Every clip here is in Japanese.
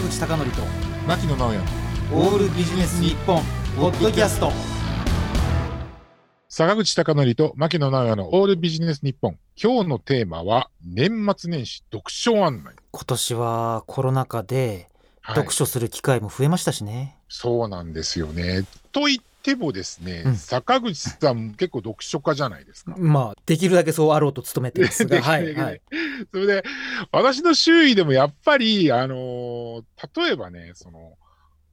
坂口孝則と牧野直哉。オールビジネス日本ポッドキャスト。坂口孝則と牧野直哉のオールビジネス日本。今日のテーマは年末年始読書案内、今年はコロナ禍ではい。読書する機会も増えましたしね、そうなんですよね。と言ってもですね、うん。坂口さん結構読書家じゃないですか。まあできるだけそうあろうと努めてますが ではいはい。けそれで私の周囲でもやっぱりあのー例えばねその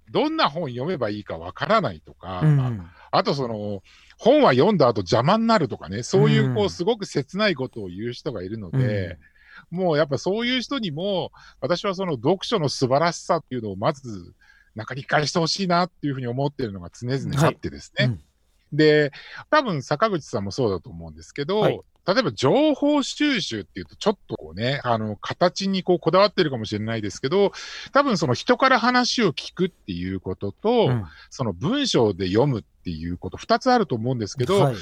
どんな本読めばいいかわからないとか、うん。あとその本は読んだ後邪魔になるとかね、そういうこうん。うすごく切ないことを言う人がいるので、もうやっぱそういう人にも、私はその読書の素晴らしさっていうのをまず、なんか理解してほしいなっていうふうに思ってるのが常々あってですね。うん。で、多分坂口さんもそうだと思うんですけど、はい。例えば情報収集っていうと、ちょっとこうね、あの、形にこうこだわってるかもしれないですけど、多分その人から話を聞くっていうことと、うん。その文章で読むっていうこと、二つあると思うんですけど、はい。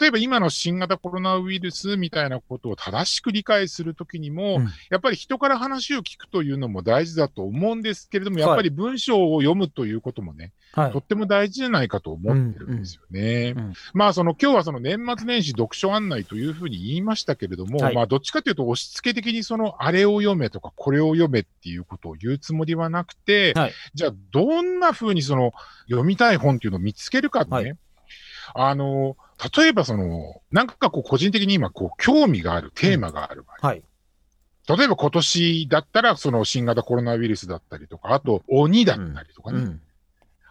例えば今の新型コロナウイルスみたいなことを正しく理解するときにも、うん。やっぱり人から話を聞くというのも大事だと思うんですけれども、やっぱり文章を読むということもね、はい。とっても大事じゃないかと思ってるんですよね。まあ、その今日はその年末年始読書案内というふうに言いましたけれども、はい。まあ、どっちかというと押し付け的にそのあれを読めとかこれを読めっていうことを言うつもりはなくて、はい。じゃあどんなふうにその読みたい本っていうのを見つけるかってね、はいあの、例えばその、なんかこう個人的に今こう興味があるテーマがある。場合、はい。例えば今年だったらその新型コロナウイルスだったりとか、あと鬼だったりとかね、うん。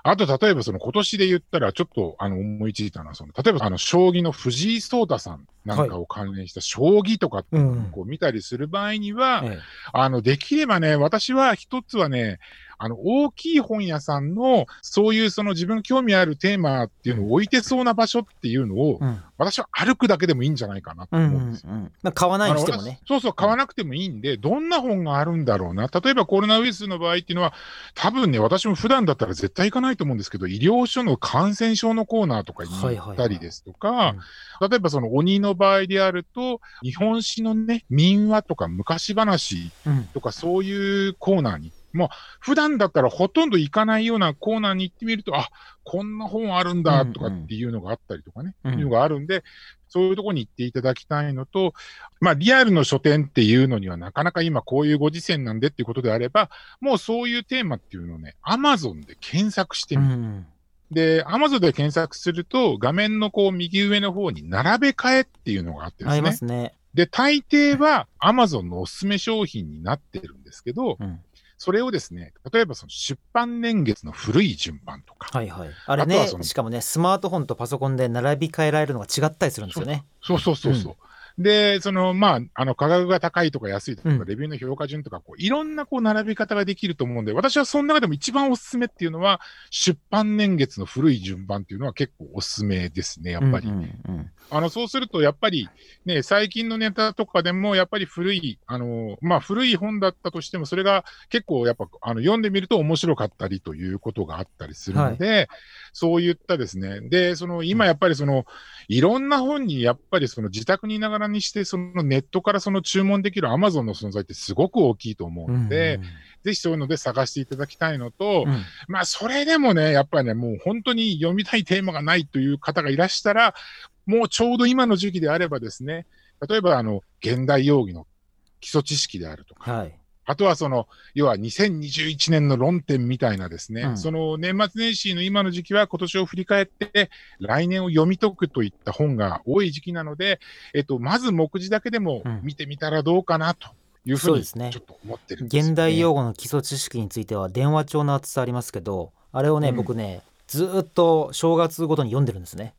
あと、例えばその今年で言ったら、ちょっとあの思いついたのは、その例えばあの将棋の藤井聡太さんなんかを関連した将棋とかってこう見たりする場合には、ええ。あのできればね、私は一つはね、あの大きい本屋さんのそういうその自分の興味あるテーマっていうのを置いてそうな場所っていうのを、うん。私は歩くだけでもいいんじゃないかなとうんう思うんですよ。んうんまあ買わないにしてもね。そうそう、買わなくてもいいんで、どんな本があるんだろうな。例えばコロナウイルスの場合っていうのは、多分ね、私も普段だったら絶対行かないと思うんですけど、医療所の感染症のコーナーとかに行ったりですとか、例えばその鬼の場合であると、日本史のね、民話とか昔話うん。とかそういうコーナーに、もう普段だったらほとんど行かないようなコーナーに行ってみると、あ、こんな本あるんだとかっていうのがあったりとかね、うん。いうのがあるんで、そういうところに行っていただきたいのと、まあリアルの書店っていうのにはなかなか今こういうご時世なんでっていうことであれば、もうそういうテーマっていうのをね、アマゾンで検索してうみる。んで、アマゾンで検索すると、画面のこう右上の方に並べ替えっていうのがあってでありすね。ますね。で、大抵は Amazon のおすすめ商品になってるんですけど、うん。それをですね、例えばその出版年月の古い順番とか、はいはい。あれねしかもねスマートフォンとパソコンで並び替えられるのが違ったりするんですよね。そうそうそうそう。で、その、まあ、あの、価格が高いとか安いとか、うん。レビューの評価順とか、こう、いろんなこう、並び方ができると思うんで、私はその中でも一番おすすめっていうのは、出版年月の古い順番っていうのは結構おすすめですね、やっぱり。うんうんうん。あの、そうすると、やっぱり、ね、最近のネタとかでも、やっぱり古い、あの、まあ、古い本だったとしても、それが結構、やっぱ、あの、読んでみると面白かったりということがあったりするので、そういったですね、で、その、今やっぱりその、いろんな本に、やっぱりその、自宅にいながらにして、その、ネットからその注文できる Amazon の存在ってすごく大きいと思うので、ぜひそういうので探していただきたいのと、うん。うんまあ、それでもね、やっぱりね、もう本当に読みたいテーマがないという方がいらしたら、もうちょうど今の時期であればですね、例えば、あの、現代用義の基礎知識であるとか、はいあとはその、要は2021年の論点みたいなですね、うん。その年末年始の今の時期は今年を振り返って、来年を読み解くといった本が多い時期なので、えっと、まず目次だけでもうん。見てみたらどうかなというふうにですね。っと思ってるんですよ、ね。現代用語の基礎知識については電話帳の厚さありますけどあれをね、うん。僕ねずーっと正月ごとに読んでるんですね。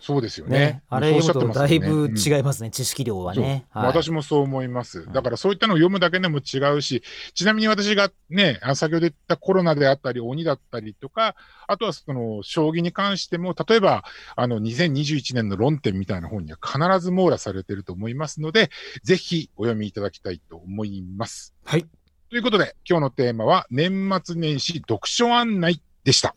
そうですよね。ねあれ読むとだいぶうん違いますね、知識量はね。はい私もそう思います。んだからそういったのを読むだけでも違うし、ちなみに私がね、あ先ほど言ったコロナであったり、鬼だったりとか、あとはその、将棋に関しても、例えば、あの、2021年の論点みたいな本には必ず網羅されていると思いますので、ぜひお読みいただきたいと思います。はいということで、今日のテーマは、年末年始読書案内でした。